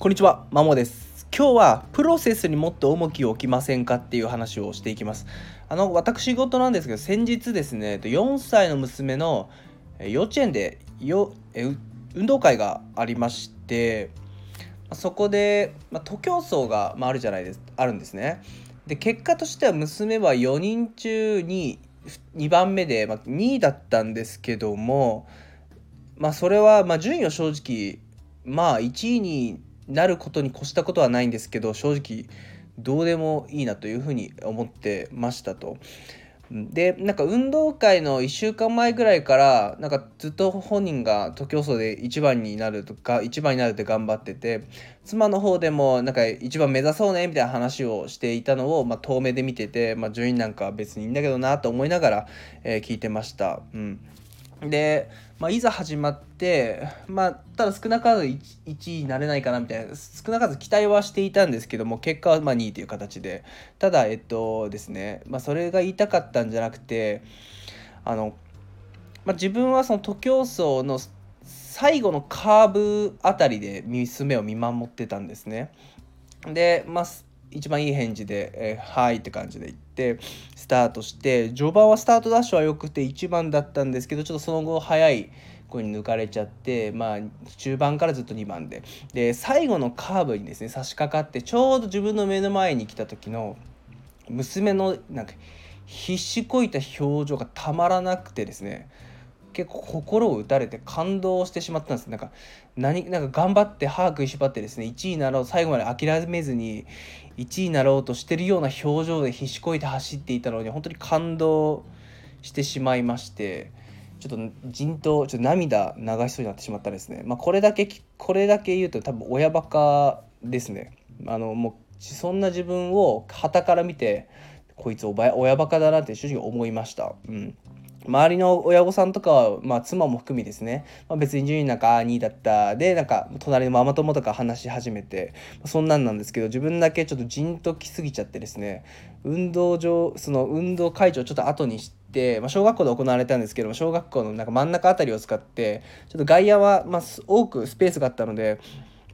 こんにちは、まもです。今日はプロセスにもっと重きを置きませんかっていう話をしていきます。あの、私事なんですけど、先日ですね、4歳の娘の幼稚園でよ運動会がありまして、そこで、ま、徒競走が、まあ、るじゃないです、あるんですね。で、結果としては娘は4人中に2番目で、ま、2位だったんですけども、まあ、それは、ま、順位は正直、まあ、1位になることに越したことはないんですけど正直どうでもいいなというふうに思ってましたと。でなんか運動会の1週間前ぐらいからなんかずっと本人が徒競走で1番になるとか1番になるって頑張ってて妻の方でもなんか1番目指そうねみたいな話をしていたのを、まあ、遠目で見てて、まあ、順位なんかは別にいいんだけどなと思いながら、えー、聞いてました。うんで、まあ、いざ始まって、まあ、ただ少なからず 1, 1位になれないかなみたいな少なからず期待はしていたんですけども結果はま2位という形でただえっとですね、まあ、それが言いたかったんじゃなくてあの、まあ、自分はその徒競走の最後のカーブあたりで娘を見守ってたんですね。で、まあ、一番いい返事で「えー、はい」って感じで言ってスタートして序盤はスタートダッシュは良くて1番だったんですけどちょっとその後早い子に抜かれちゃってまあ中盤からずっと2番で。で最後のカーブにですね差し掛かってちょうど自分の目の前に来た時の娘のなんか必死こいた表情がたまらなくてですね結構心を打たれて感動してしまったんですなんか何なんか頑張って歯食いしばってですね1位になろう最後まで諦めずに1位になろうとしてるような表情で必死こいて走っていたのに本当に感動してしまいましてちょっとじんとちょっと涙流しそうになってしまったんですね。まあ、これだけこれだけ言うと多分親バカですね。あのもうそんな自分を傍から見てこいつ親バカだなって正直思いました。うん周りの親御さんとかは、まあ、妻も含みですね、まあ、別に順位なんか2位だった。でなんか隣のママ友とか話し始めて。まそんなんなんですけど自分だけちょっとじんときすぎちゃってですね。運動場その運動会場ちょっと後にして、まあ、小学校で行われたんですけど小学校のなんか真ん中あたりを使ってちょっと外野は、まあ、多くスペースがあったので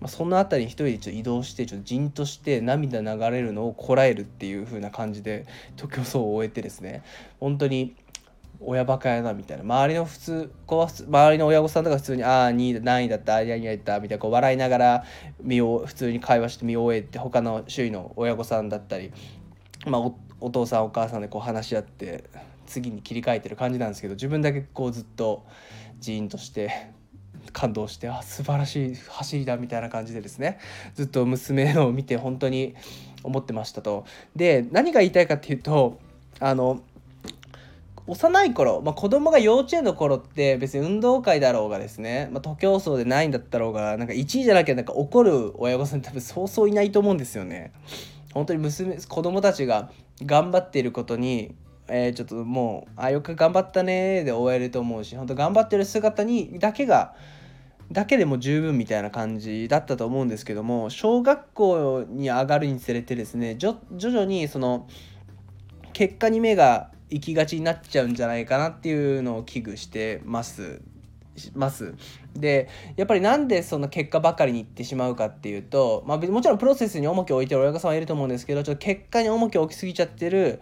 まあ、その辺りに一人でちょっと移動してちょっとじんとして涙流れるのをこらえるっていう風な感じで徒競走を終えてですね。本当に親バカやなみたいな周りの普通子は周りの親御さんとか普通に「ああ2位何位だったああ何位だった」みたいなこう笑いながら身を普通に会話して見終えて他の周囲の親御さんだったり、まあ、おお父さんお母さんでこう話し合って次に切り替えてる感じなんですけど自分だけこうずっとジーンとして感動してあ素晴らしい走りだみたいな感じでですねずっと娘を見て本当に思ってましたと。で何が言いたいかっていうとあの幼い頃、まあ、子供が幼稚園の頃って別に運動会だろうがですね、まあ、徒競走でないんだったろうがなんか1位じゃなきゃなんか怒る親御さん多分そうそういないと思うんですよね。本当に娘子供たちが頑張っていることにえー、ちょっともう「あよく頑張ったね」で終えると思うし本当頑張ってる姿にだけがだけでも十分みたいな感じだったと思うんですけども小学校に上がるにつれてですね徐々にその結果に目が行きがちになっちゃうんじゃないかなっていうのを危惧してますますでやっぱりなんでその結果ばかりにいってしまうかっていうと、まあ、もちろんプロセスに重きを置いてる親御さんはいると思うんですけどちょっと結果に重きを置きすぎちゃってる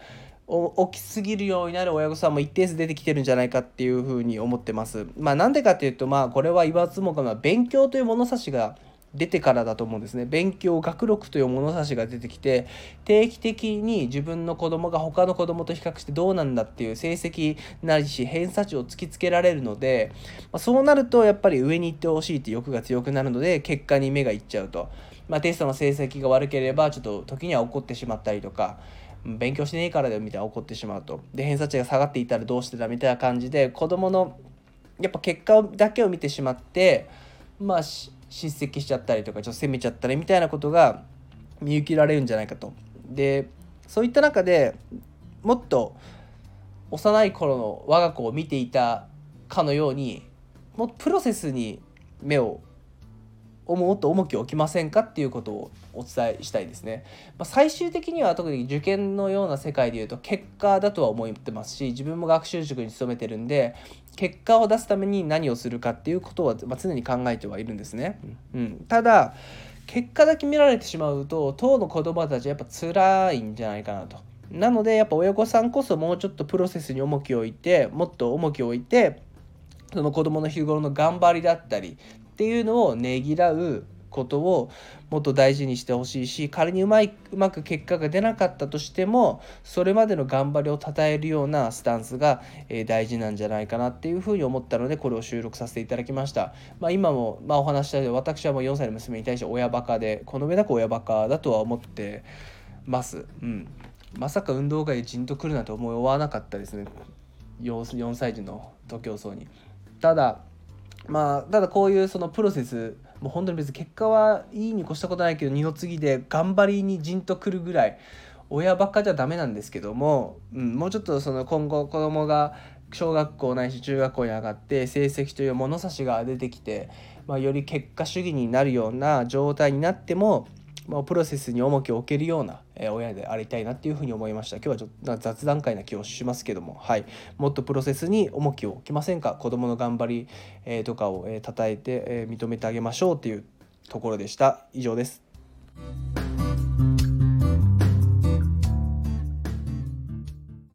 起きすぎるようになる親御さんも一定数出てきてるんじゃないかっていうふうに思ってます。まあなんでかっていうとまあこれは言わずもがな勉強という物差しが出てからだと思うんですね。勉強学力という物差しが出てきて定期的に自分の子供が他の子供と比較してどうなんだっていう成績なりし偏差値を突きつけられるので、まあ、そうなるとやっぱり上に行ってほしいって欲が強くなるので結果に目がいっちゃうと、まあ、テストの成績が悪ければちょっと時には怒ってしまったりとか勉強しねえからだよみたいな怒ってしまうと。で偏差値が下がっていたらどうしてだみたいな感じで子供のやっぱ結果だけを見てしまってまあ叱責しちゃったりとかちょっと責めちゃったりみたいなことが見受けられるんじゃないかと。でそういった中でもっと幼い頃の我が子を見ていたかのようにもっとプロセスに目をもっと重きを置きませんかっていうことをお伝えしたいですね。まあ、最終的には特に受験のような世界でいうと結果だとは思ってますし自分も学習塾に勤めてるんで結果を出すために何をするかっていうことは、まあ、常に考えてはいるんですね。うん、ただ結果だけ見られてしまうと当の子供たちはやっぱ辛いんじゃないかなと。なのでやっぱ親御さんこそもうちょっとプロセスに重きを置いてもっと重きを置いてその子供の日頃の頑張りだったりっていうのをねぎらうことをもっと大事にしてほしいし仮にうまいうまく結果が出なかったとしてもそれまでの頑張りを称えるようなスタンスが、え大事なんじゃないかなっていうふうに思ったのでこれを収録させていただきました。まあ、今も、まあ、お話したように私はもう4歳の娘に対して親バカでこの上なく親バカだとは思ってます。うんまさか運動会でじんとくるなんて思わなかったですね 4, 4歳児の徒競走に。ただまあただこういうそのプロセスもう本当に別に結果はいいに越したことないけど二の次で頑張りにじんとくるぐらい親ばっかじゃダメなんですけども、うん、もうちょっとその今後子供が小学校ないし中学校に上がって成績という物差しが出てきて、まあ、より結果主義になるような状態になってもまあ、プロセスに重きを置けるような、え親でありたいなっていうふうに思いました。今日はちょっと雑談会な気をしますけども、はい、もっとプロセスに重きを置きませんか？子どもの頑張り、えとかを、えー、称えて、え認めてあげましょうっていうところでした。以上です。